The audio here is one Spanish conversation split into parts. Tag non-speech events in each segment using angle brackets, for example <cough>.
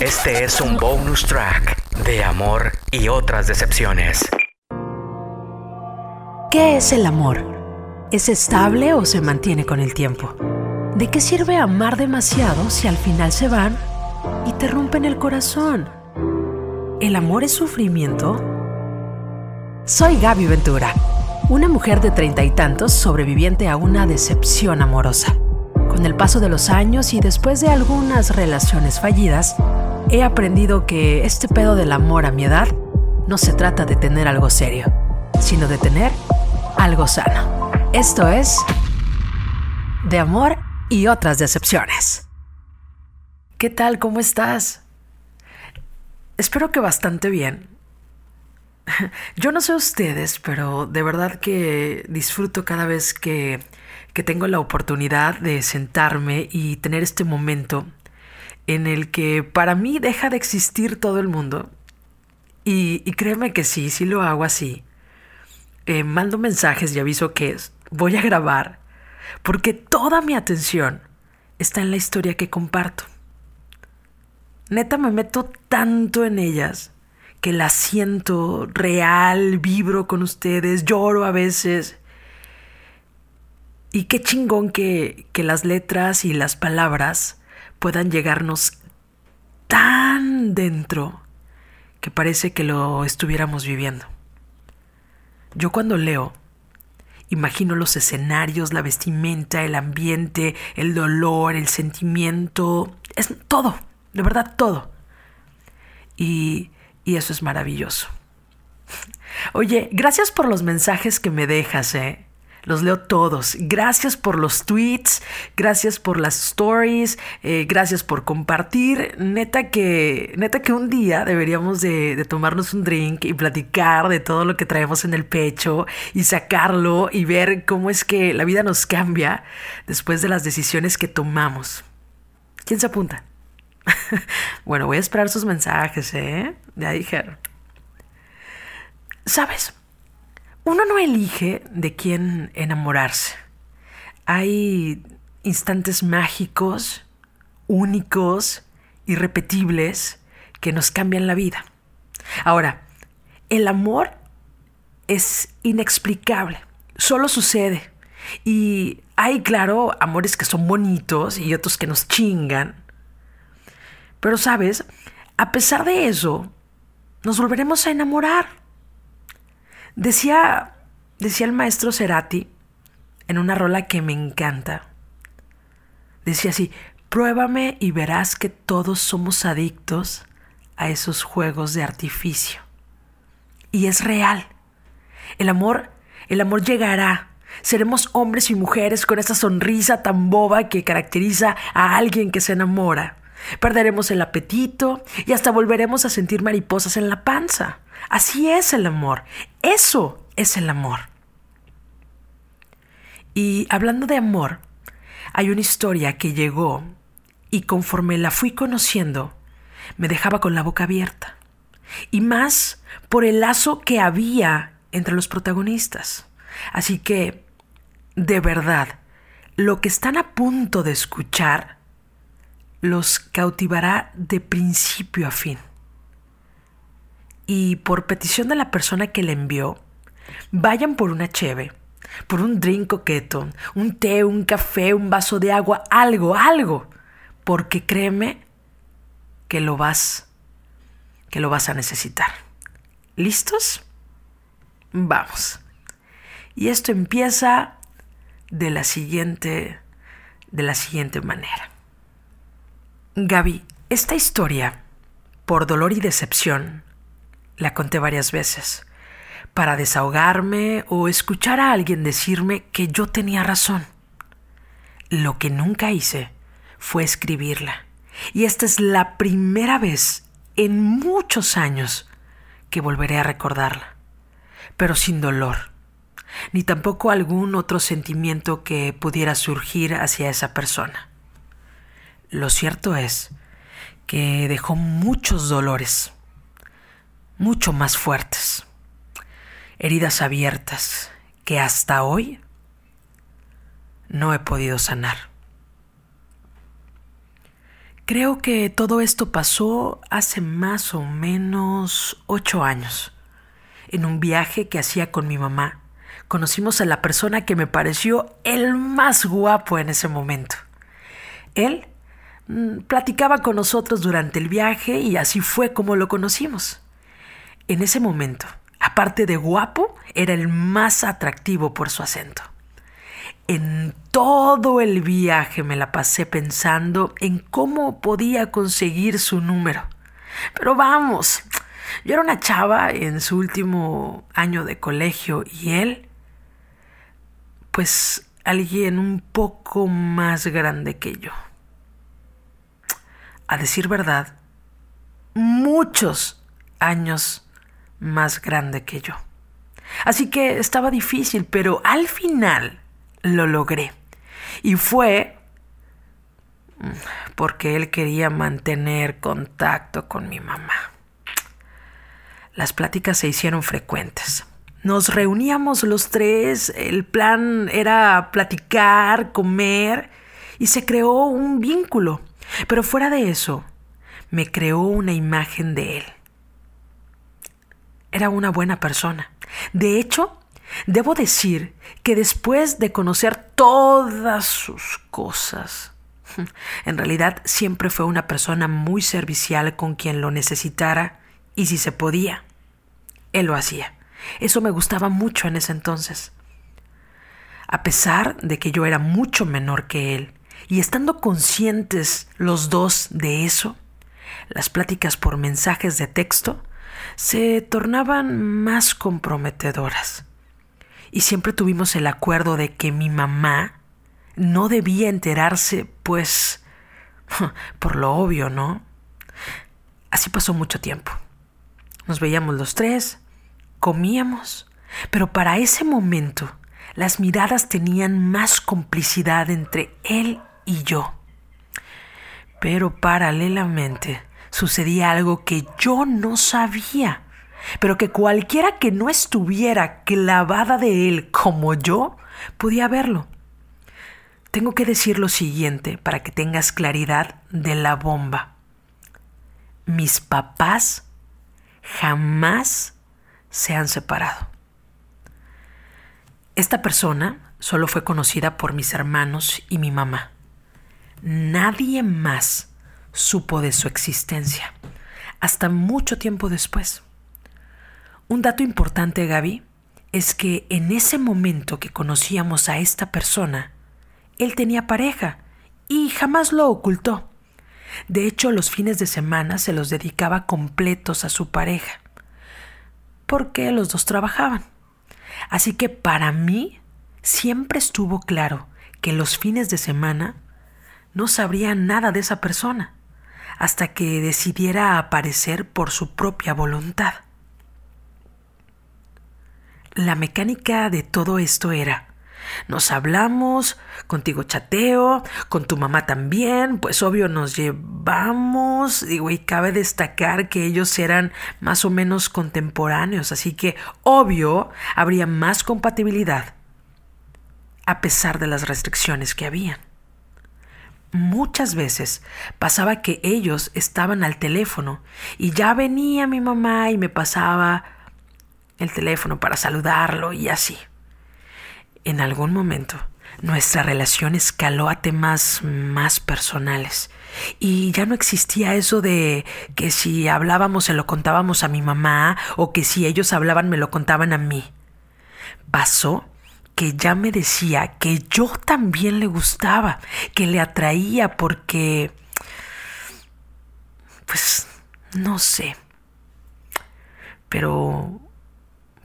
Este es un bonus track de amor y otras decepciones. ¿Qué es el amor? ¿Es estable o se mantiene con el tiempo? ¿De qué sirve amar demasiado si al final se van y te rompen el corazón? ¿El amor es sufrimiento? Soy Gaby Ventura, una mujer de treinta y tantos sobreviviente a una decepción amorosa. Con el paso de los años y después de algunas relaciones fallidas, he aprendido que este pedo del amor a mi edad no se trata de tener algo serio, sino de tener algo sano. Esto es de amor y otras decepciones. ¿Qué tal? ¿Cómo estás? Espero que bastante bien. <laughs> Yo no sé ustedes, pero de verdad que disfruto cada vez que que tengo la oportunidad de sentarme y tener este momento en el que para mí deja de existir todo el mundo. Y, créeme que sí, sí lo hago así. Eh, mando mensajes y aviso que voy a grabar porque toda mi atención está en la historia que comparto. Neta me meto tanto en ellas que la siento real, vibro con ustedes, lloro a veces y qué chingón que, que las letras y las palabras puedan llegarnos tan dentro que parece que lo estuviéramos viviendo. Yo cuando leo, imagino los escenarios, la vestimenta, el ambiente, el dolor, el sentimiento, es todo, de verdad todo. Y, y eso es maravilloso. <laughs> Oye, gracias por los mensajes que me dejas, ¿eh? Los leo todos. Gracias por los tweets, gracias por las stories, eh, gracias por compartir. Neta que, neta que un día deberíamos de, tomarnos un drink y platicar de todo lo que traemos en el pecho y sacarlo y ver cómo es que la vida nos cambia después de las decisiones que tomamos. ¿Quién se apunta? <laughs> bueno, voy a esperar sus mensajes, ¿eh? Ya dijeron. ¿Sabes? Uno no elige de quién enamorarse. Hay instantes mágicos, únicos, irrepetibles, que nos cambian la vida. Ahora, el amor es inexplicable, solo sucede. Y hay, claro, amores que son bonitos y otros que nos chingan. Pero, ¿sabes? A pesar de eso, nos volveremos a enamorar. Decía, decía el maestro Cerati en una rola que me encanta. Decía así, pruébame y verás que todos somos adictos a esos juegos de artificio. Y es real. El amor, el amor llegará. Seremos hombres y mujeres con esa sonrisa tan boba que caracteriza a alguien que se enamora. Perderemos el apetito y hasta volveremos a sentir mariposas en la panza. Así es el amor. Eso es el amor. Y hablando de amor, hay una historia que llegó y conforme la fui conociendo, me dejaba con la boca abierta. Y más por el lazo que había entre los protagonistas. Así que, de verdad, lo que están a punto de escuchar los cautivará de principio a fin. Y por petición de la persona que le envió, vayan por una cheve, por un drink coqueto, un té, un café, un vaso de agua, algo, algo, porque créeme que lo vas que lo vas a necesitar. ¿Listos? Vamos. Y esto empieza de la siguiente de la siguiente manera. Gaby, esta historia, por dolor y decepción, la conté varias veces, para desahogarme o escuchar a alguien decirme que yo tenía razón. Lo que nunca hice fue escribirla. Y esta es la primera vez en muchos años que volveré a recordarla, pero sin dolor, ni tampoco algún otro sentimiento que pudiera surgir hacia esa persona. Lo cierto es que dejó muchos dolores, mucho más fuertes, heridas abiertas que hasta hoy no he podido sanar. Creo que todo esto pasó hace más o menos ocho años. En un viaje que hacía con mi mamá, conocimos a la persona que me pareció el más guapo en ese momento. Él mm, platicaba con nosotros durante el viaje y así fue como lo conocimos. En ese momento, aparte de guapo, era el más atractivo por su acento. En todo el viaje me la pasé pensando en cómo podía conseguir su número. Pero vamos, yo era una chava en su último año de colegio y él, pues alguien un poco más grande que yo. A decir verdad, muchos años más grande que yo. Así que estaba difícil, pero al final lo logré. Y fue porque él quería mantener contacto con mi mamá. Las pláticas se hicieron frecuentes. Nos reuníamos los tres, el plan era platicar, comer, y se creó un vínculo. Pero fuera de eso, me creó una imagen de él. Era una buena persona. De hecho, Debo decir que después de conocer todas sus cosas, en realidad siempre fue una persona muy servicial con quien lo necesitara y si se podía, él lo hacía. Eso me gustaba mucho en ese entonces. A pesar de que yo era mucho menor que él, y estando conscientes los dos de eso, las pláticas por mensajes de texto se tornaban más comprometedoras y siempre tuvimos el acuerdo de que mi mamá no debía enterarse, pues, <laughs> por lo obvio, ¿no? Así pasó mucho tiempo. Nos veíamos los tres, comíamos, pero para ese momento las miradas tenían más complicidad entre él y yo. Pero paralelamente sucedía algo que yo no sabía pero que cualquiera que no estuviera clavada de él como yo podía verlo. Tengo que decir lo siguiente para que tengas claridad de la bomba. Mis papás jamás se han separado. Esta persona solo fue conocida por mis hermanos y mi mamá. Nadie más supo de su existencia hasta mucho tiempo después. Un dato importante, Gaby, es que en ese momento que conocíamos a esta persona, él tenía pareja y jamás lo ocultó. De hecho, los fines de semana se los dedicaba completos a su pareja, porque los dos trabajaban. Así que para mí siempre estuvo claro que los fines de semana no sabría nada de esa persona, hasta que decidiera aparecer por su propia voluntad. La mecánica de todo esto era, nos hablamos, contigo chateo, con tu mamá también, pues obvio nos llevamos, digo, y cabe destacar que ellos eran más o menos contemporáneos, así que obvio habría más compatibilidad, a pesar de las restricciones que habían. Muchas veces pasaba que ellos estaban al teléfono y ya venía mi mamá y me pasaba el teléfono para saludarlo y así. En algún momento, nuestra relación escaló a temas más personales y ya no existía eso de que si hablábamos se lo contábamos a mi mamá o que si ellos hablaban me lo contaban a mí. Pasó que ya me decía que yo también le gustaba, que le atraía porque... pues no sé. Pero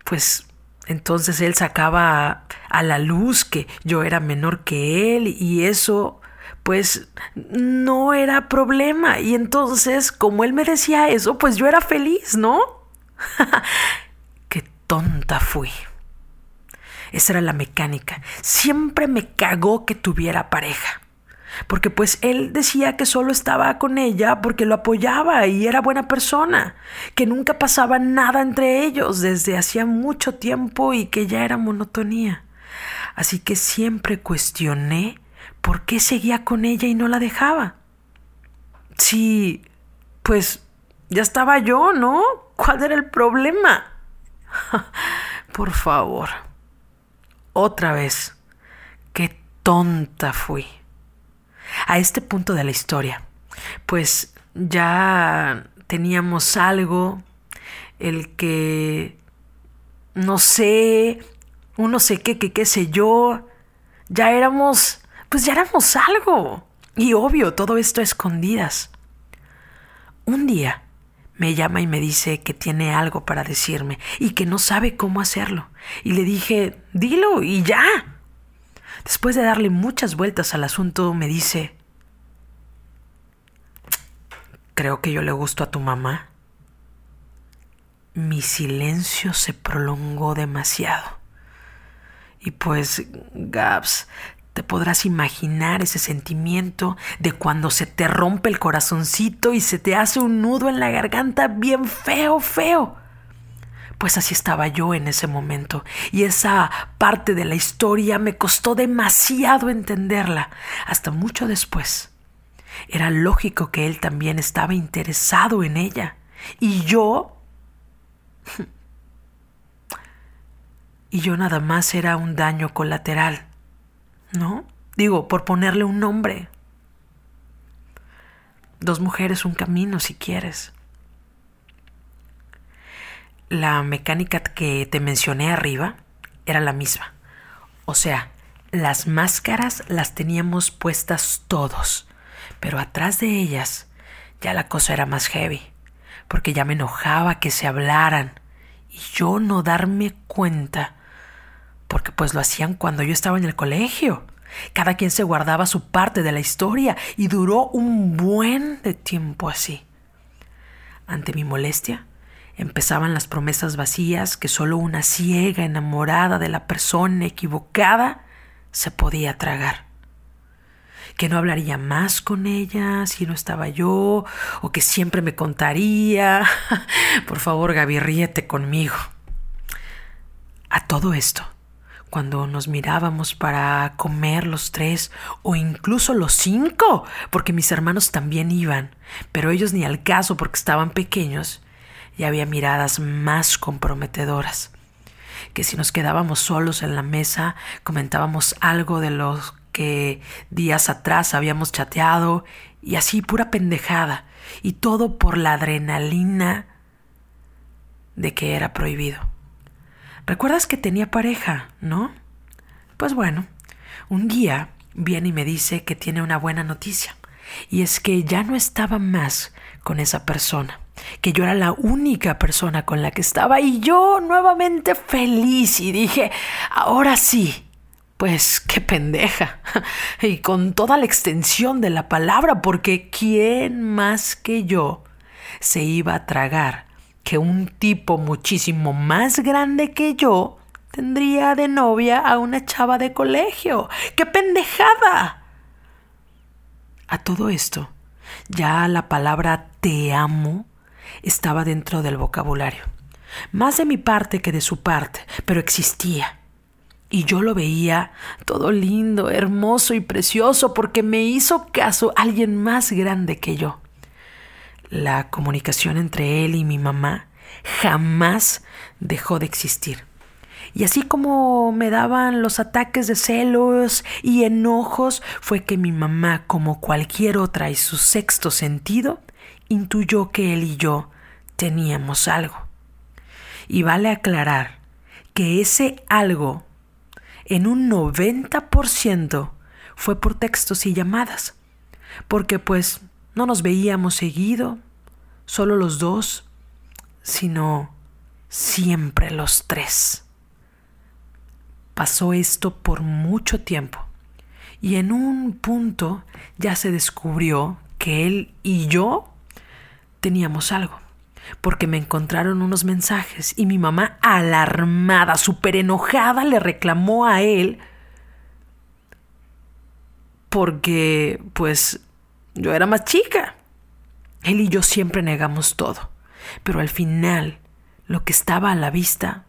pues entonces él sacaba a, la luz que yo era menor que él y eso pues no era problema. Y entonces, como él me decía eso, pues yo era feliz, ¿no? <laughs> Qué tonta fui. Esa era la mecánica. Siempre me cagó que tuviera pareja porque pues él decía que solo estaba con ella porque lo apoyaba y era buena persona, que nunca pasaba nada entre ellos desde hacía mucho tiempo y que ya era monotonía. Así que siempre cuestioné por qué seguía con ella y no la dejaba. Sí, pues ya estaba yo, ¿no? ¿Cuál era el problema? <laughs> Por favor. Otra vez. Qué tonta fui. A este punto de la historia, pues ya teníamos algo, el que, no sé, uno sé qué, qué, qué sé yo, ya éramos, pues ya éramos algo. Y obvio, todo esto a escondidas. Un día me llama y me dice que tiene algo para decirme y que no sabe cómo hacerlo. Y le dije, dilo y ya. Después de darle muchas vueltas al asunto, me dice, creo que yo le gusto a tu mamá. Mi silencio se prolongó demasiado. Y pues, Gabs, te podrás imaginar ese sentimiento de cuando se te rompe el corazoncito y se te hace un nudo en la garganta bien feo, feo. Pues así estaba yo en ese momento, y esa parte de la historia me costó demasiado entenderla, hasta mucho después. Era lógico que él también estaba interesado en ella, y yo... <laughs> y yo nada más era un daño colateral ¿no? Digo, por ponerle un nombre. Dos mujeres, un camino, si quieres. La mecánica que te mencioné arriba era la misma. O sea, las máscaras las teníamos puestas todos, pero atrás de ellas ya la cosa era más heavy, porque ya me enojaba que se hablaran y yo no darme cuenta porque pues lo hacían cuando yo estaba en el colegio. Cada quien se guardaba su parte de la historia y duró un buen de tiempo así. Ante mi molestia, empezaban las promesas vacías que solo una ciega enamorada de la persona equivocada se podía tragar. Que no hablaría más con ella si no estaba yo, o que siempre me contaría. <laughs> Por favor, Gaby, ríete conmigo. A todo esto, cuando nos mirábamos para comer los tres o incluso los cinco, porque mis hermanos también iban, pero ellos ni al caso porque estaban pequeños, y había miradas más comprometedoras. Que si nos quedábamos solos en la mesa, comentábamos algo de los que días atrás habíamos chateado, y así pura pendejada, y todo por la adrenalina de que era prohibido. ¿Recuerdas que tenía pareja, no? Pues bueno, un día viene y me dice que tiene una buena noticia. Y es que ya no estaba más con esa persona, que yo era la única persona con la que estaba y yo nuevamente feliz y dije, ahora sí, pues qué pendeja. <laughs> Y con toda la extensión de la palabra, porque ¿quién más que yo se iba a tragar que un tipo muchísimo más grande que yo tendría de novia a una chava de colegio. ¡Qué pendejada! A todo esto, ya la palabra te amo estaba dentro del vocabulario. Más de mi parte que de su parte, pero existía. Y yo lo veía todo lindo, hermoso y precioso porque me hizo caso alguien más grande que yo la comunicación entre él y mi mamá jamás dejó de existir. Y así como me daban los ataques de celos y enojos, fue que mi mamá, como cualquier otra y su sexto sentido, intuyó que él y yo teníamos algo. Y vale aclarar que ese algo, en un 90%, fue por textos y llamadas, porque pues no nos veíamos seguido, solo los dos, sino siempre los tres. Pasó esto por mucho tiempo y en un punto ya se descubrió que él y yo teníamos algo, porque me encontraron unos mensajes y mi mamá alarmada, súper enojada, le reclamó a él porque pues yo era más chica. Él y yo siempre negamos todo, pero al final lo que estaba a la vista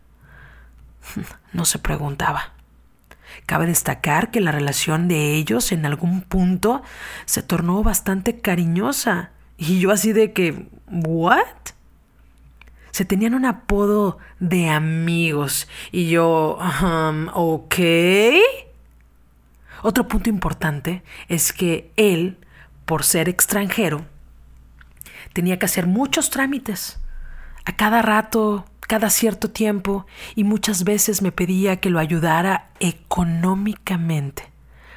<laughs> no se preguntaba. Cabe destacar que la relación de ellos en algún punto se tornó bastante cariñosa Y yo así de que, ¿what? Se tenían un apodo de amigos. Y yo, um, ok. Otro punto importante es que él, por ser extranjero, tenía que hacer muchos trámites. A cada rato, cada cierto tiempo, y muchas veces me pedía que lo ayudara económicamente,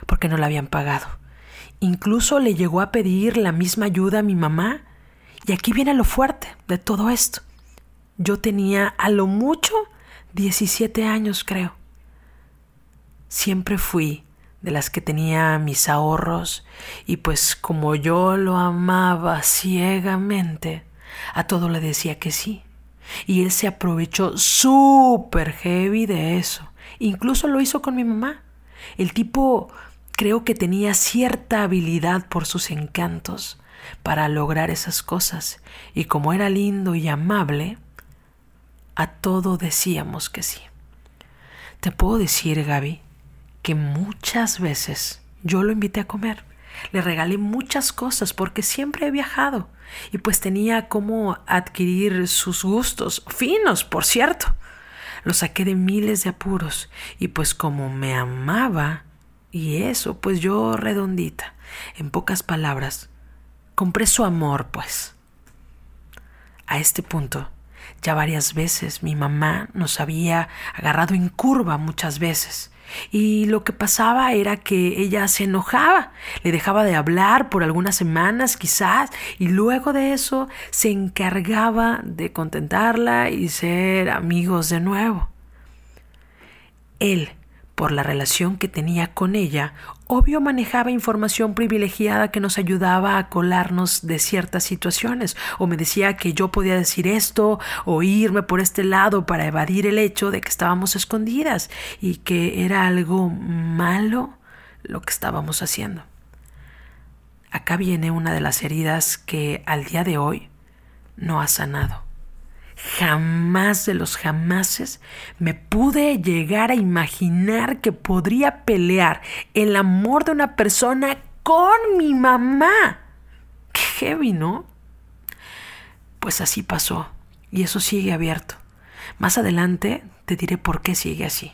porque no le habían pagado. Incluso le llegó a pedir la misma ayuda a mi mamá. Y aquí viene lo fuerte de todo esto. Yo tenía a lo mucho 17 años, creo. Siempre fui de las que tenía mis ahorros y pues como yo lo amaba ciegamente, a todo le decía que sí. Y él se aprovechó súper heavy de eso. Incluso lo hizo con mi mamá. El tipo creo que tenía cierta habilidad por sus encantos para lograr esas cosas. Y como era lindo y amable, a todo decíamos que sí. Te puedo decir, Gaby, que muchas veces yo lo invité a comer. Le regalé muchas cosas porque siempre he viajado y pues tenía cómo adquirir sus gustos, finos, por cierto. Lo saqué de miles de apuros y pues como me amaba, y eso, pues yo redondita, en pocas palabras, compré su amor, pues. A este punto, ya varias veces mi mamá nos había agarrado en curva muchas veces. Y lo que pasaba era que ella se enojaba, le dejaba de hablar por algunas semanas quizás, y luego de eso se encargaba de contentarla y ser amigos de nuevo. Él por la relación que tenía con ella, obvio manejaba información privilegiada que nos ayudaba a colarnos de ciertas situaciones, o me decía que yo podía decir esto o irme por este lado para evadir el hecho de que estábamos escondidas y que era algo malo lo que estábamos haciendo. Acá viene una de las heridas que al día de hoy no ha sanado jamás de los jamases me pude llegar a imaginar que podría pelear el amor de una persona con mi mamá. Qué heavy, ¿no? Pues así pasó y eso sigue abierto. Más adelante te diré por qué sigue así.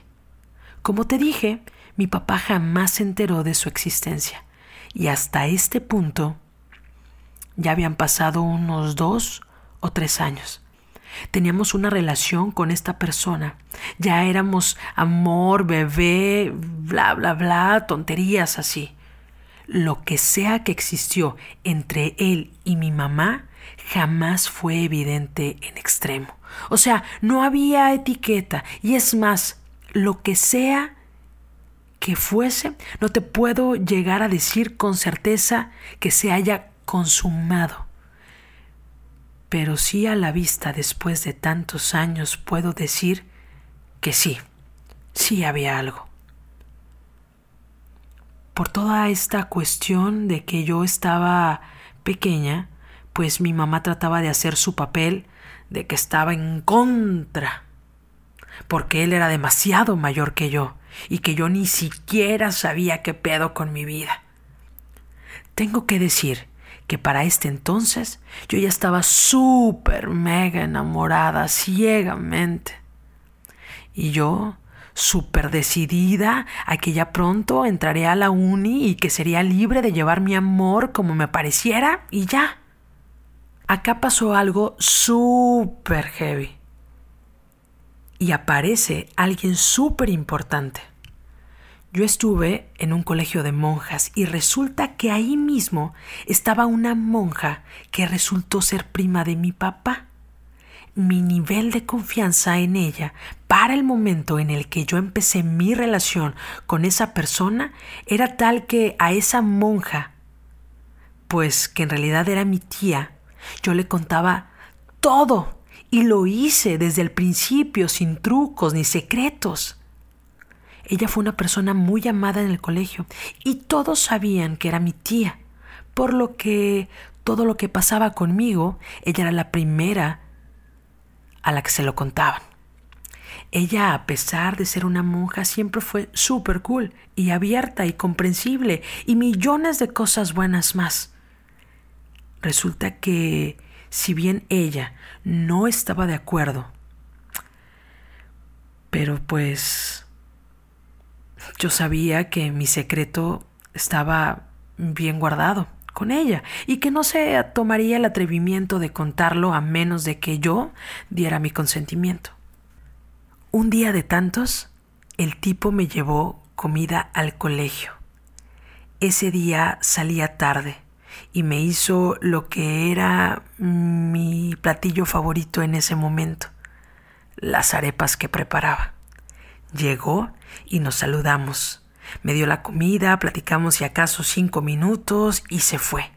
Como te dije, mi papá jamás se enteró de su existencia y hasta este punto ya habían pasado unos dos o tres años. Teníamos una relación con esta persona. Ya éramos amor, bebé, bla, bla, bla, tonterías así. Lo que sea que existió entre él y mi mamá jamás fue evidente en extremo. O sea, no había etiqueta. Y es más, lo que sea que fuese, no te puedo llegar a decir con certeza que se haya consumado pero sí a la vista después de tantos años puedo decir que sí, sí había algo. Por toda esta cuestión de que yo estaba pequeña, pues mi mamá trataba de hacer su papel de que estaba en contra, porque él era demasiado mayor que yo y que yo ni siquiera sabía qué pedo con mi vida. Tengo que decir que para este entonces yo ya estaba súper mega enamorada ciegamente. Y yo súper decidida a que ya pronto entraré a la uni y que sería libre de llevar mi amor como me pareciera y ya. Acá pasó algo súper heavy. Y aparece alguien súper importante. Yo estuve en un colegio de monjas y resulta que ahí mismo estaba una monja que resultó ser prima de mi papá. Mi nivel de confianza en ella para el momento en el que yo empecé mi relación con esa persona era tal que a esa monja, pues que en realidad era mi tía, yo le contaba todo y lo hice desde el principio sin trucos ni secretos. Ella fue una persona muy amada en el colegio y todos sabían que era mi tía, por lo que todo lo que pasaba conmigo, ella era la primera a la que se lo contaban. Ella, a pesar de ser una monja, siempre fue súper cool y abierta y comprensible y millones de cosas buenas más. Resulta que si bien ella no estaba de acuerdo, pero pues yo sabía que mi secreto estaba bien guardado con ella y que no se tomaría el atrevimiento de contarlo a menos de que yo diera mi consentimiento. Un día de tantos, el tipo me llevó comida al colegio. Ese día salía tarde y me hizo lo que era mi platillo favorito en ese momento, las arepas que preparaba. Llegó y nos saludamos. Me dio la comida, platicamos si acaso cinco minutos y se fue.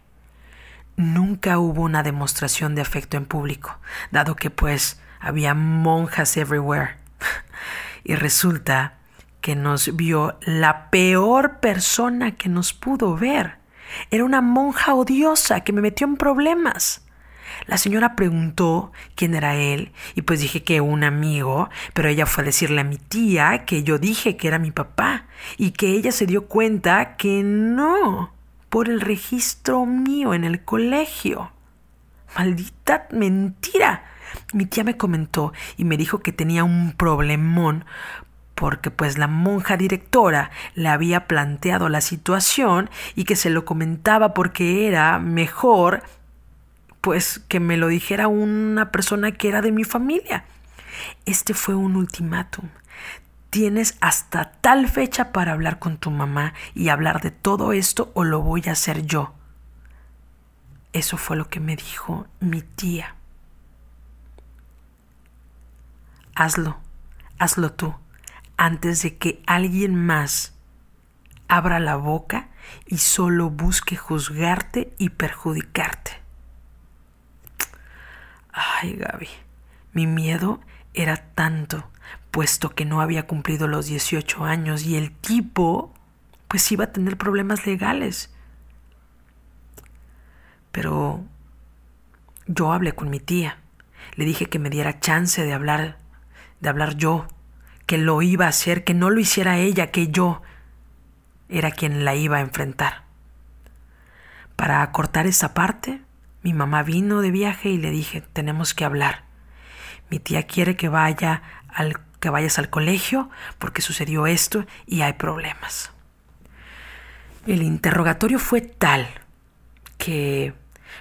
Nunca hubo una demostración de afecto en público, dado que pues había monjas everywhere. <laughs> y resulta que nos vio la peor persona que nos pudo ver. Era una monja odiosa que me metió en problemas. La señora preguntó quién era él y pues dije que un amigo, pero ella fue a decirle a mi tía que yo dije que era mi papá y que ella se dio cuenta que no, por el registro mío en el colegio. Maldita mentira. Mi tía me comentó y me dijo que tenía un problemón porque pues la monja directora le había planteado la situación y que se lo comentaba porque era mejor pues que me lo dijera una persona que era de mi familia. Este fue un ultimátum. Tienes hasta tal fecha para hablar con tu mamá y hablar de todo esto o lo voy a hacer yo. Eso fue lo que me dijo mi tía. Hazlo, hazlo tú, antes de que alguien más abra la boca y solo busque juzgarte y perjudicarte. Ay, Gaby, mi miedo era tanto, puesto que no había cumplido los 18 años y el tipo, pues iba a tener problemas legales. Pero yo hablé con mi tía. Le dije que me diera chance de hablar, de hablar yo, que lo iba a hacer, que no lo hiciera ella, que yo era quien la iba a enfrentar. Para acortar esa parte, mi mamá vino de viaje y le dije, tenemos que hablar. Mi tía quiere que vaya al que vayas al colegio porque sucedió esto y hay problemas. El interrogatorio fue tal que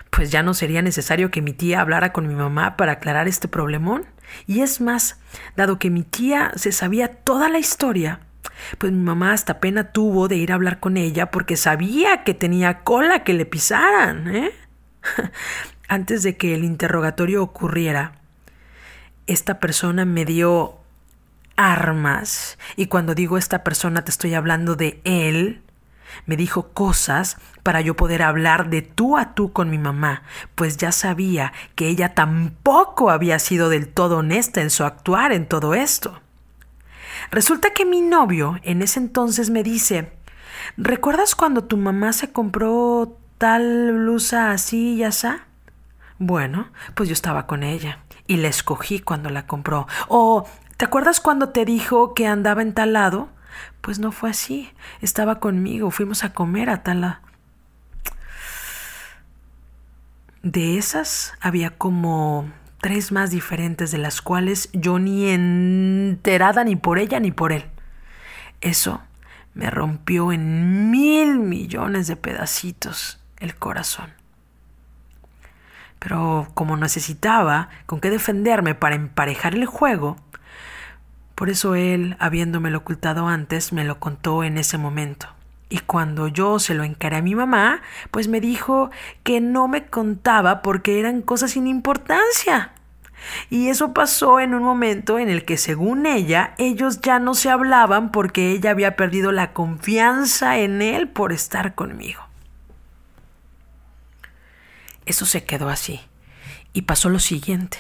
pues ya no sería necesario que mi tía hablara con mi mamá para aclarar este problemón. Y es más, dado que mi tía se sabía toda la historia, pues mi mamá hasta pena tuvo de ir a hablar con ella porque sabía que tenía cola que le pisaran, ¿eh? <laughs> Antes de que el interrogatorio ocurriera, esta persona me dio armas. Y cuando digo esta persona te estoy hablando de él. Me dijo cosas para yo poder hablar de tú a tú con mi mamá, pues ya sabía que ella tampoco había sido del todo honesta en su actuar en todo esto. Resulta que mi novio en ese entonces me dice, ¿recuerdas cuando tu mamá se compró tal blusa así y así? Bueno, pues yo estaba con ella y la escogí cuando la compró. O, ¿te acuerdas cuando te dijo que andaba en tal lado? Pues no fue así. Estaba conmigo, fuimos a comer a tal lado. De esas había como tres más diferentes de las cuales yo ni enterada ni por ella ni por él. Eso me rompió en mil millones de pedacitos el corazón. Pero como necesitaba con qué defenderme para emparejar el juego, por eso él, habiéndomelo ocultado antes, me lo contó en ese momento. Y cuando yo se lo encaré a mi mamá, pues me dijo que no me contaba porque eran cosas sin importancia. Y eso pasó en un momento en el que, según ella, ellos ya no se hablaban porque ella había perdido la confianza en él por estar conmigo. Eso se quedó así. Y pasó lo siguiente.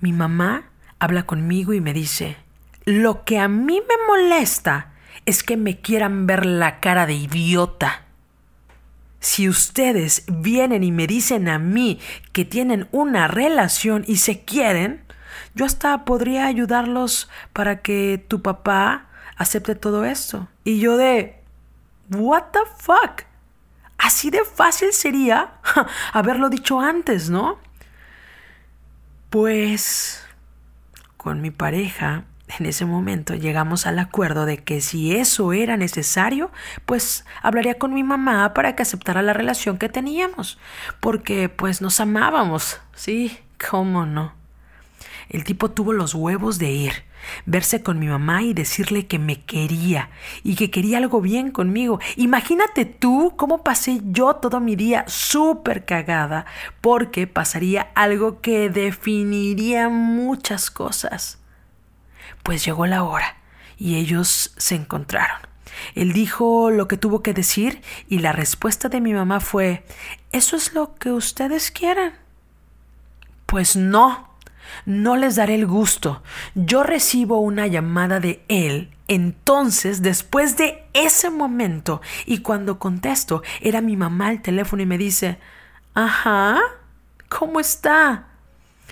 Mi mamá habla conmigo y me dice, lo que a mí me molesta es que me quieran ver la cara de idiota. Si ustedes vienen y me dicen a mí que tienen una relación y se quieren, yo hasta podría ayudarlos para que tu papá acepte todo esto. Y yo de, what the fuck? Así de fácil sería <laughs> haberlo dicho antes, ¿no? Pues con mi pareja en ese momento llegamos al acuerdo de que si eso era necesario, pues hablaría con mi mamá para que aceptara la relación que teníamos, porque pues nos amábamos, sí, cómo no. El tipo tuvo los huevos de ir, verse con mi mamá y decirle que me quería y que quería algo bien conmigo. Imagínate tú cómo pasé yo todo mi día súper cagada porque pasaría algo que definiría muchas cosas. Pues llegó la hora y ellos se encontraron. Él dijo lo que tuvo que decir y la respuesta de mi mamá fue, ¿eso es lo que ustedes quieren? Pues no, no les daré el gusto. Yo recibo una llamada de él. Entonces, después de ese momento, y cuando contesto, era mi mamá al teléfono y me dice, Ajá, ¿cómo está?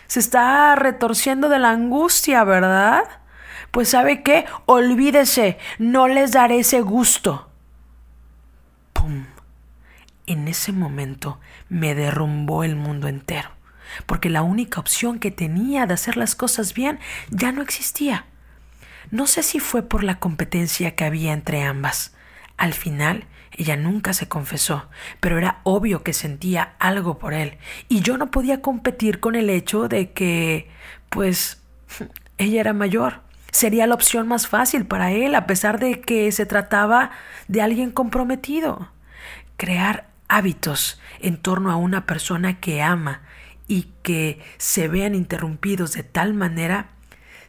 Se está retorciendo de la angustia, ¿verdad? Pues sabe qué, olvídese, no les daré ese gusto. ¡Pum! En ese momento me derrumbó el mundo entero, porque la única opción que tenía de hacer las cosas bien ya no existía. No sé si fue por la competencia que había entre ambas. Al final, ella nunca se confesó, pero era obvio que sentía algo por él, y yo no podía competir con el hecho de que, pues, <laughs> ella era mayor Sería la opción más fácil para él, a pesar de que se trataba de alguien comprometido. Crear hábitos en torno a una persona que ama y que se vean interrumpidos de tal manera,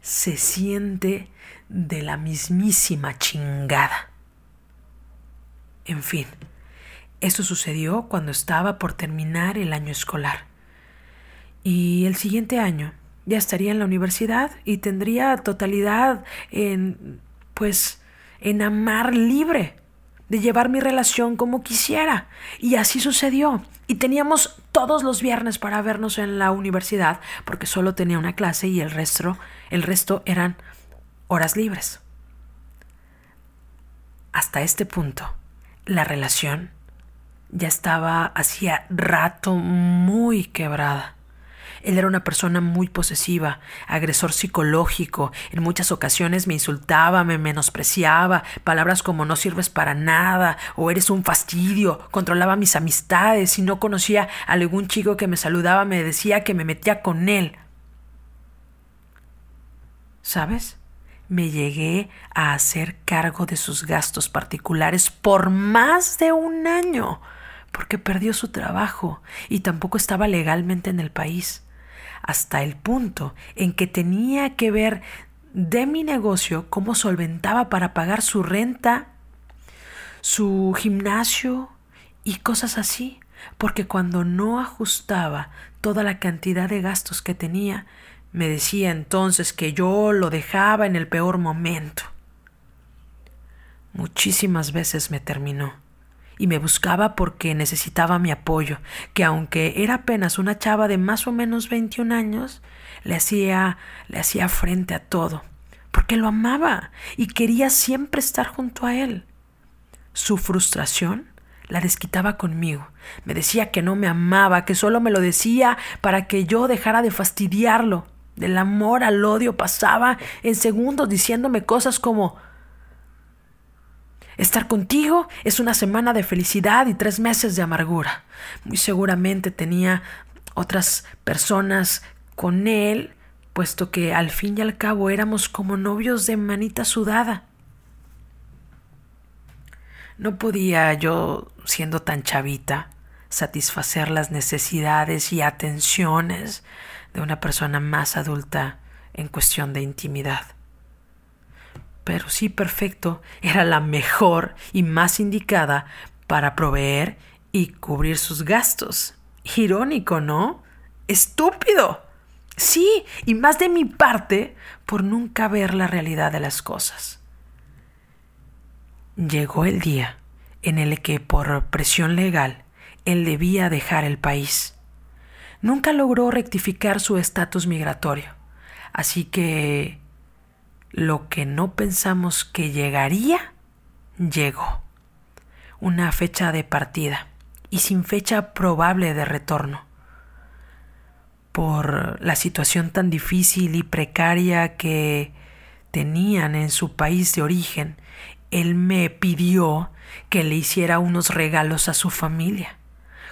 se siente de la mismísima chingada. En fin, eso sucedió cuando estaba por terminar el año escolar. Y el siguiente año, ya estaría en la universidad y tendría totalidad en, pues, en amar libre, de llevar mi relación como quisiera. Y así sucedió. Y teníamos todos los viernes para vernos en la universidad, porque solo tenía una clase y el resto, el resto eran horas libres. Hasta este punto, la relación ya estaba hacía rato muy quebrada. Él era una persona muy posesiva, agresor psicológico. En muchas ocasiones me insultaba, me menospreciaba, palabras como no sirves para nada o eres un fastidio. Controlaba mis amistades. Si no conocía a algún chico que me saludaba, me decía que me metía con él. ¿Sabes? Me llegué a hacer cargo de sus gastos particulares por más de un año porque perdió su trabajo y tampoco estaba legalmente en el país hasta el punto en que tenía que ver de mi negocio cómo solventaba para pagar su renta, su gimnasio y cosas así, porque cuando no ajustaba toda la cantidad de gastos que tenía, me decía entonces que yo lo dejaba en el peor momento. Muchísimas veces me terminó y me buscaba porque necesitaba mi apoyo, que aunque era apenas una chava de más o menos 21 años, le hacía, le hacía frente a todo, porque lo amaba y quería siempre estar junto a él. Su frustración la desquitaba conmigo. Me decía que no me amaba, que solo me lo decía para que yo dejara de fastidiarlo. Del amor al odio pasaba en segundos diciéndome cosas como Estar contigo es una semana de felicidad y tres meses de amargura. Muy seguramente tenía otras personas con él, puesto que al fin y al cabo éramos como novios de manita sudada. No podía yo, siendo tan chavita, satisfacer las necesidades y atenciones de una persona más adulta en cuestión de intimidad pero sí perfecto, era la mejor y más indicada para proveer y cubrir sus gastos. Irónico, ¿no? Estúpido. Sí, y más de mi parte por nunca ver la realidad de las cosas. Llegó el día en el que por presión legal él debía dejar el país. Nunca logró rectificar su estatus migratorio, así que lo que no pensamos que llegaría, llegó. Una fecha de partida, y sin fecha probable de retorno. Por la situación tan difícil y precaria que tenían en su país de origen, él me pidió que le hiciera unos regalos a su familia,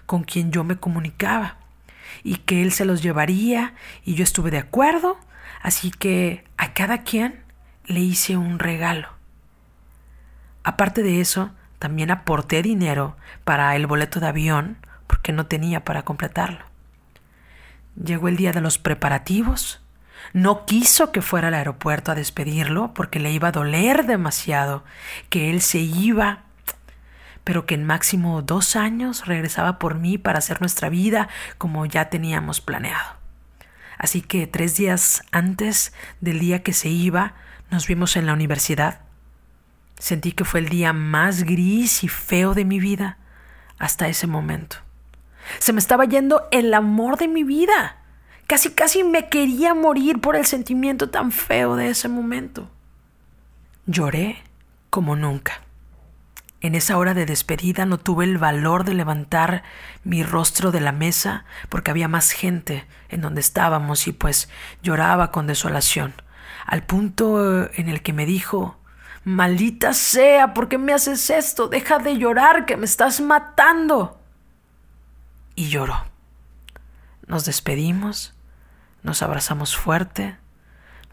con quien yo me comunicaba, y que él se los llevaría, y yo estuve de acuerdo, así que a cada quien le hice un regalo. Aparte de eso, también aporté dinero para el boleto de avión, porque no tenía para completarlo. Llegó el día de los preparativos, no quiso que fuera al aeropuerto a despedirlo porque le iba a doler demasiado que él se iba, pero que en máximo dos años regresaba por mí para hacer nuestra vida como ya teníamos planeado. Así que tres días antes del día que se iba, nos vimos en la universidad. Sentí que fue el día más gris y feo de mi vida hasta ese momento. Se me estaba yendo el amor de mi vida. Casi, casi me quería morir por el sentimiento tan feo de ese momento. Lloré como nunca. En esa hora de despedida no tuve el valor de levantar mi rostro de la mesa porque había más gente en donde estábamos y pues lloraba con desolación, al punto en el que me dijo, Maldita sea, ¿por qué me haces esto? Deja de llorar, que me estás matando. Y lloró. Nos despedimos nos abrazamos fuerte,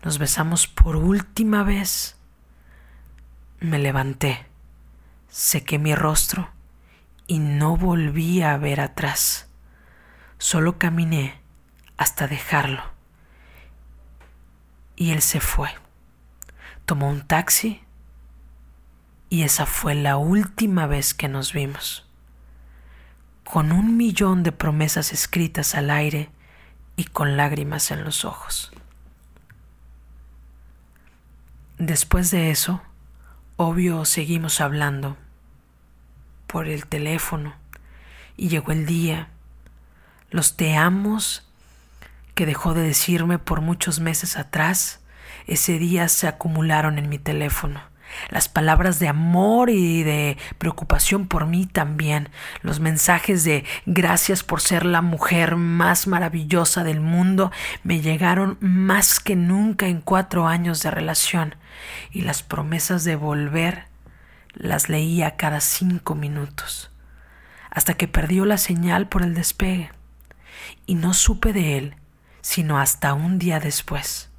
nos besamos por última vez. Me levanté, sequé mi rostro y no volví a ver atrás. Solo caminé hasta dejarlo. Y él se fue. Tomó un taxi y esa fue la última vez que nos vimos. Con un millón de promesas escritas al aire, y con lágrimas en los ojos. Después de eso, obvio seguimos hablando por el teléfono y llegó el día, los te amos que dejó de decirme por muchos meses atrás, ese día se acumularon en mi teléfono. Las palabras de amor y de preocupación por mí también, los mensajes de gracias por ser la mujer más maravillosa del mundo me llegaron más que nunca en cuatro años de relación. Y las promesas de volver las leía cada cinco minutos, hasta que perdió la señal por el despegue. Y no supe de él sino hasta un día después.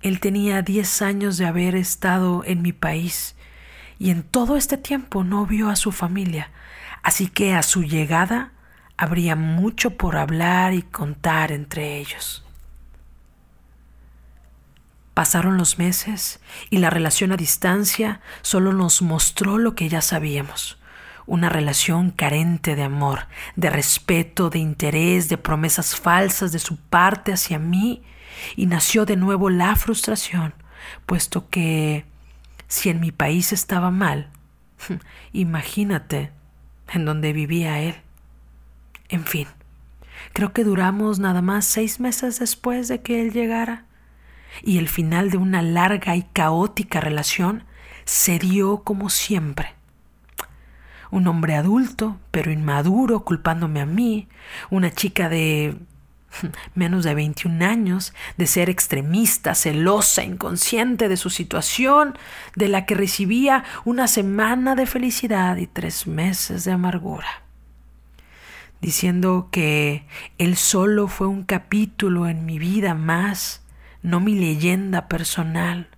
Él tenía diez años de haber estado en mi país y en todo este tiempo no vio a su familia, así que a su llegada habría mucho por hablar y contar entre ellos. Pasaron los meses y la relación a distancia solo nos mostró lo que ya sabíamos, una relación carente de amor, de respeto, de interés, de promesas falsas de su parte hacia mí y nació de nuevo la frustración, puesto que si en mi país estaba mal, <laughs> imagínate en donde vivía él. En fin, creo que duramos nada más seis meses después de que él llegara, y el final de una larga y caótica relación se dio como siempre. Un hombre adulto, pero inmaduro, culpándome a mí, una chica de <laughs> menos de 21 años, de ser extremista, celosa, inconsciente de su situación, de la que recibía una semana de felicidad y tres meses de amargura, diciendo que él solo fue un capítulo en mi vida más, no mi leyenda personal,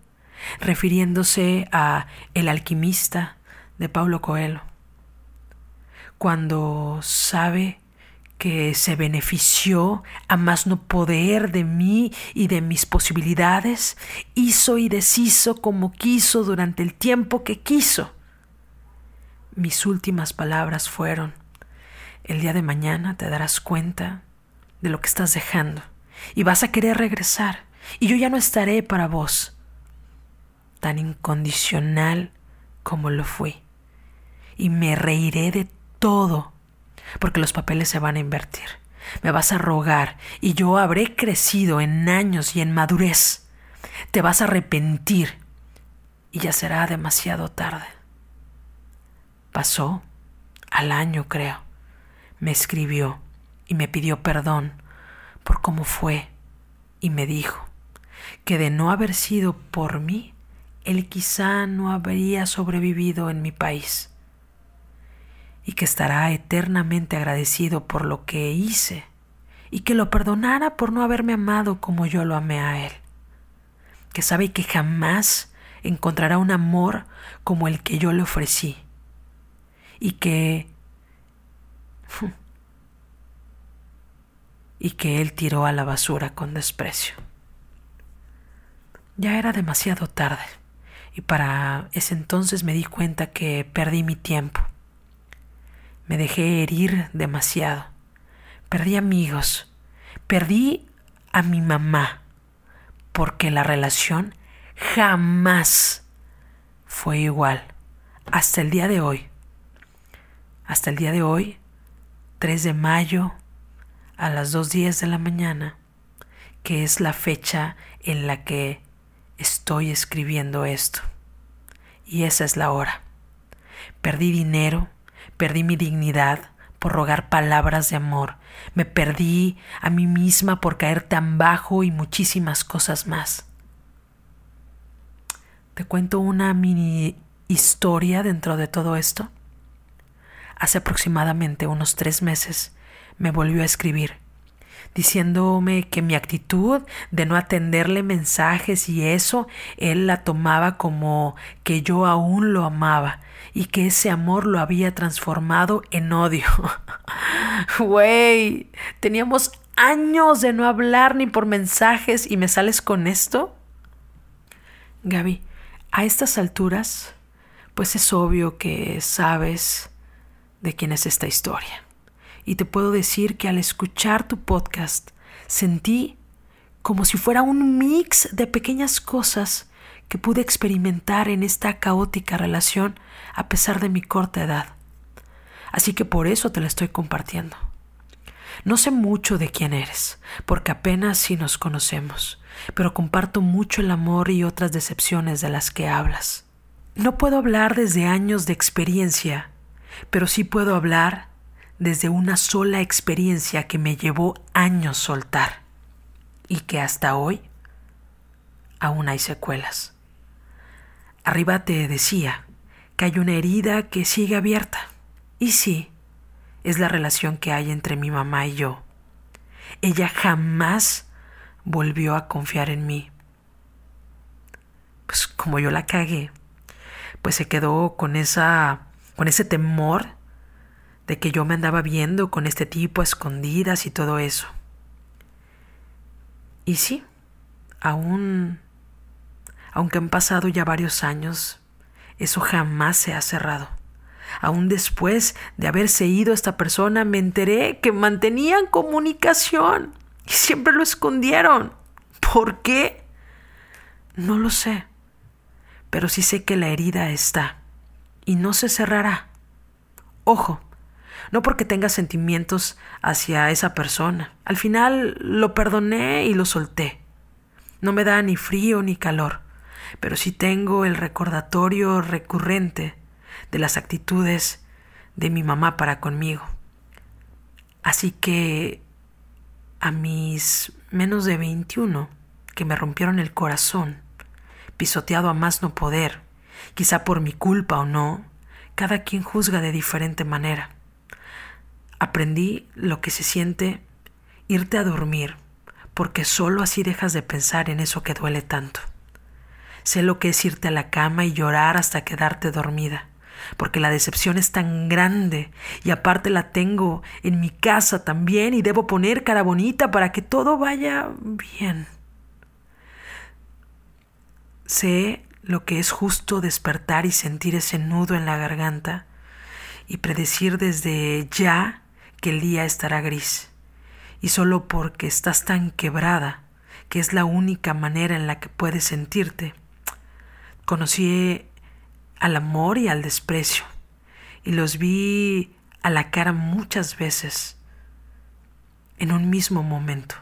refiriéndose a El alquimista de Paulo Coelho, cuando sabe que se benefició a más no poder de mí y de mis posibilidades, hizo y deshizo como quiso durante el tiempo que quiso. Mis últimas palabras fueron, el día de mañana te darás cuenta de lo que estás dejando y vas a querer regresar y yo ya no estaré para vos, tan incondicional como lo fui, y me reiré de todo porque los papeles se van a invertir. Me vas a rogar y yo habré crecido en años y en madurez. Te vas a arrepentir y ya será demasiado tarde. Pasó al año, creo, me escribió y me pidió perdón por cómo fue y me dijo que de no haber sido por mí, él quizá no habría sobrevivido en mi país y que estará eternamente agradecido por lo que hice y que lo perdonara por no haberme amado como yo lo amé a él, que sabe que jamás encontrará un amor como el que yo le ofrecí y que <laughs> y que él tiró a la basura con desprecio. Ya era demasiado tarde y para ese entonces me di cuenta que perdí mi tiempo. Me dejé herir demasiado. Perdí amigos. Perdí a mi mamá porque la relación jamás fue igual hasta el día de hoy. Hasta el día de hoy, 3 de mayo a las 2.10 de la mañana, que es la fecha en la que estoy escribiendo esto. Y esa es la hora. Perdí dinero, perdí mi dignidad por rogar palabras de amor, me perdí a mí misma por caer tan bajo y muchísimas cosas más. Te cuento una mini historia dentro de todo esto. Hace aproximadamente unos tres meses me volvió a escribir, diciéndome que mi actitud de no atenderle mensajes y eso, él la tomaba como que yo aún lo amaba y que ese amor lo había transformado en odio. <laughs> Güey, teníamos años de no hablar ni por mensajes y me sales con esto. Gaby, a estas alturas, pues es obvio que sabes de quién es esta historia y te puedo decir que al escuchar tu podcast sentí como si fuera un mix de pequeñas cosas que pude experimentar en esta caótica relación a pesar de mi corta edad. Así que por eso te la estoy compartiendo. No sé mucho de quién eres, porque apenas si nos conocemos, pero comparto mucho el amor y otras decepciones de las que hablas. No puedo hablar desde años de experiencia, pero sí puedo hablar desde una sola experiencia que me llevó años soltar y que hasta hoy aún hay secuelas. Arriba te decía que hay una herida que sigue abierta. Y sí, es la relación que hay entre mi mamá y yo. Ella jamás volvió a confiar en mí. Pues como yo la cagué, pues se quedó con esa con ese temor de que yo me andaba viendo con este tipo a escondidas y todo eso. Y sí, aún, aunque han pasado ya varios años, eso jamás se ha cerrado. Aún después de haberse ido esta persona, me enteré que mantenían comunicación y siempre lo escondieron. ¿Por qué? No lo sé, pero sí sé que la herida está y no se cerrará. Ojo, no porque tenga sentimientos hacia esa persona. Al final lo perdoné y lo solté. No me da ni frío ni calor, pero sí tengo el recordatorio recurrente de las actitudes de mi mamá para conmigo. Así que a mis menos de 21, que me rompieron el corazón, pisoteado a más no poder, quizá por mi culpa o no, cada quien juzga de diferente manera. Aprendí lo que se siente irte a dormir, porque solo así dejas de pensar en eso que duele tanto. Sé lo que es irte a la cama y llorar hasta quedarte dormida, porque la decepción es tan grande y aparte la tengo en mi casa también y debo poner cara bonita para que todo vaya bien. Sé lo que es justo despertar y sentir ese nudo en la garganta y predecir desde ya que el día estará gris, y solo porque estás tan quebrada, que es la única manera en la que puedes sentirte. Conocí al amor y al desprecio, y los vi a la cara muchas veces, en un mismo momento.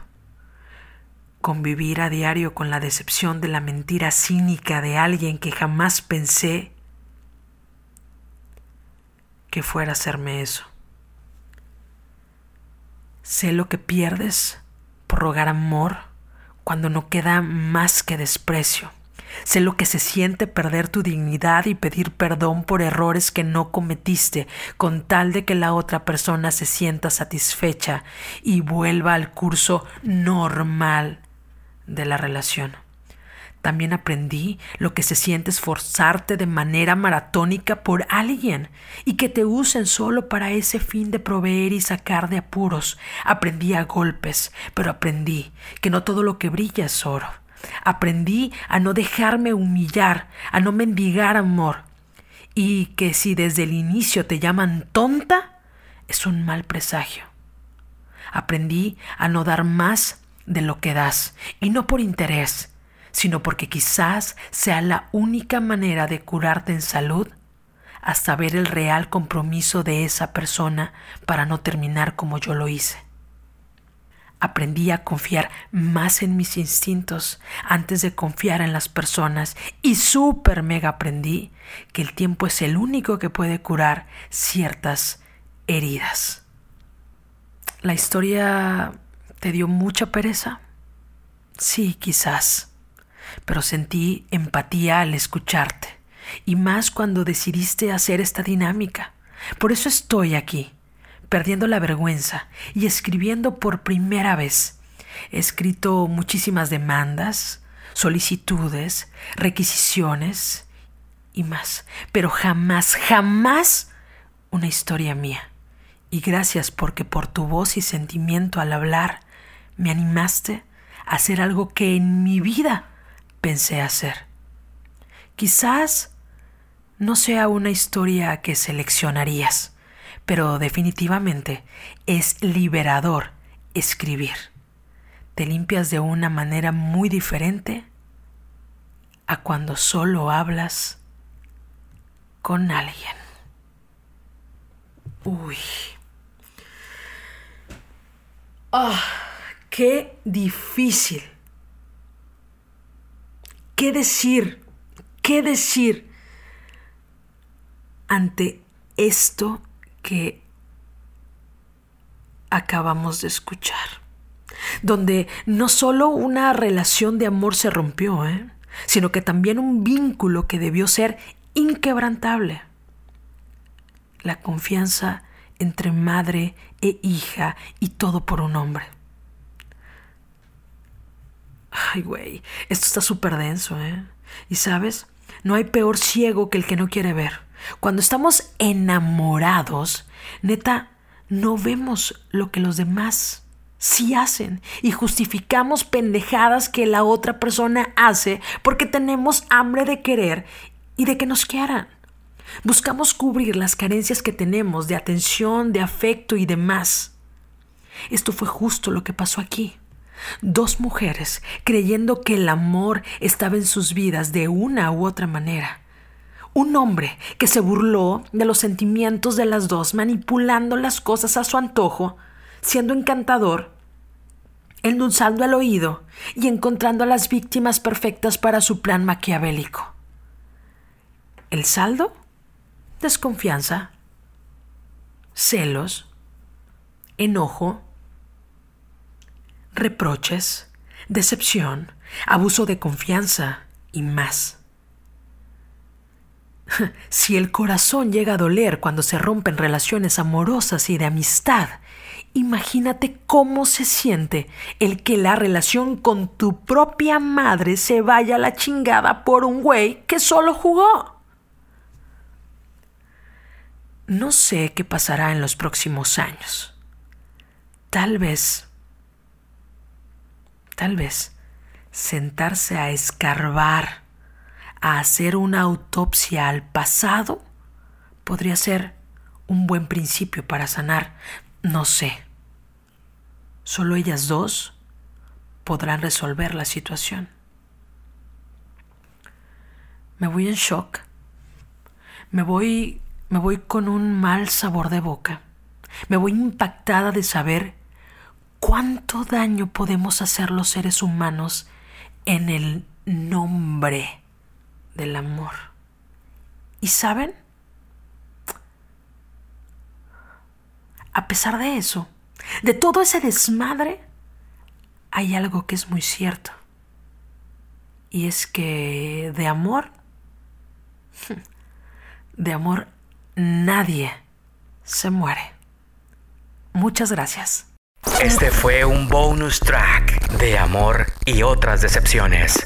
Convivir a diario con la decepción de la mentira cínica de alguien que jamás pensé que fuera a hacerme eso. Sé lo que pierdes por rogar amor cuando no queda más que desprecio. Sé lo que se siente perder tu dignidad y pedir perdón por errores que no cometiste con tal de que la otra persona se sienta satisfecha y vuelva al curso normal de la relación. También aprendí lo que se siente esforzarte de manera maratónica por alguien y que te usen solo para ese fin de proveer y sacar de apuros. Aprendí a golpes, pero aprendí que no todo lo que brilla es oro. Aprendí a no dejarme humillar, a no mendigar amor, y que si desde el inicio te llaman tonta, es un mal presagio. Aprendí a no dar más de lo que das, y no por interés, sino porque quizás sea la única manera de curarte en salud hasta ver el real compromiso de esa persona para no terminar como yo lo hice. Aprendí a confiar más en mis instintos antes de confiar en las personas y súper mega aprendí que el tiempo es el único que puede curar ciertas heridas. ¿La historia te dio mucha pereza? Sí, quizás pero sentí empatía al escucharte, y más cuando decidiste hacer esta dinámica. Por eso estoy aquí, perdiendo la vergüenza y escribiendo por primera vez. He escrito muchísimas demandas, solicitudes, requisiciones y más, pero jamás, jamás una historia mía. Y gracias porque por tu voz y sentimiento al hablar me animaste a hacer algo que en mi vida pensé hacer. Quizás no sea una historia que seleccionarías, pero definitivamente es liberador escribir. Te limpias de una manera muy diferente a cuando solo hablas con alguien. Uy. Ah, qué difícil ¿Qué decir? ¿Qué decir ante esto que acabamos de escuchar? Donde no solo una relación de amor se rompió, ¿eh? sino que también un vínculo que debió ser inquebrantable. La confianza entre madre e hija y todo por un hombre. Ay, güey, esto está súper denso, ¿eh? Y sabes, no hay peor ciego que el que no quiere ver. Cuando estamos enamorados, neta, no vemos lo que los demás sí hacen y justificamos pendejadas que la otra persona hace porque tenemos hambre de querer y de que nos quieran. Buscamos cubrir las carencias que tenemos de atención, de afecto y demás. Esto fue justo lo que pasó aquí. Dos mujeres creyendo que el amor estaba en sus vidas de una u otra manera. Un hombre que se burló de los sentimientos de las dos, manipulando las cosas a su antojo, siendo encantador, endulzando el oído y encontrando a las víctimas perfectas para su plan maquiavélico. ¿El saldo? Desconfianza, celos, enojo, reproches, decepción, abuso de confianza y más. <laughs> Si el corazón llega a doler cuando se rompen relaciones amorosas y de amistad, imagínate cómo se siente el que la relación con tu propia madre se vaya a la chingada por un güey que solo jugó. No sé qué pasará en los próximos años. Tal vez Tal vez sentarse a escarbar, a hacer una autopsia al pasado, podría ser un buen principio para sanar. No sé. Solo ellas dos podrán resolver la situación. Me voy en shock. Me voy me voy con un mal sabor de boca. Me voy impactada de saber cuánto daño podemos hacer los seres humanos en el nombre del amor. ¿Y saben? A pesar de eso, de todo ese desmadre, hay algo que es muy cierto. Y es que de amor, <laughs> de amor nadie se muere. Muchas gracias. Este fue un bonus track de amor y otras decepciones.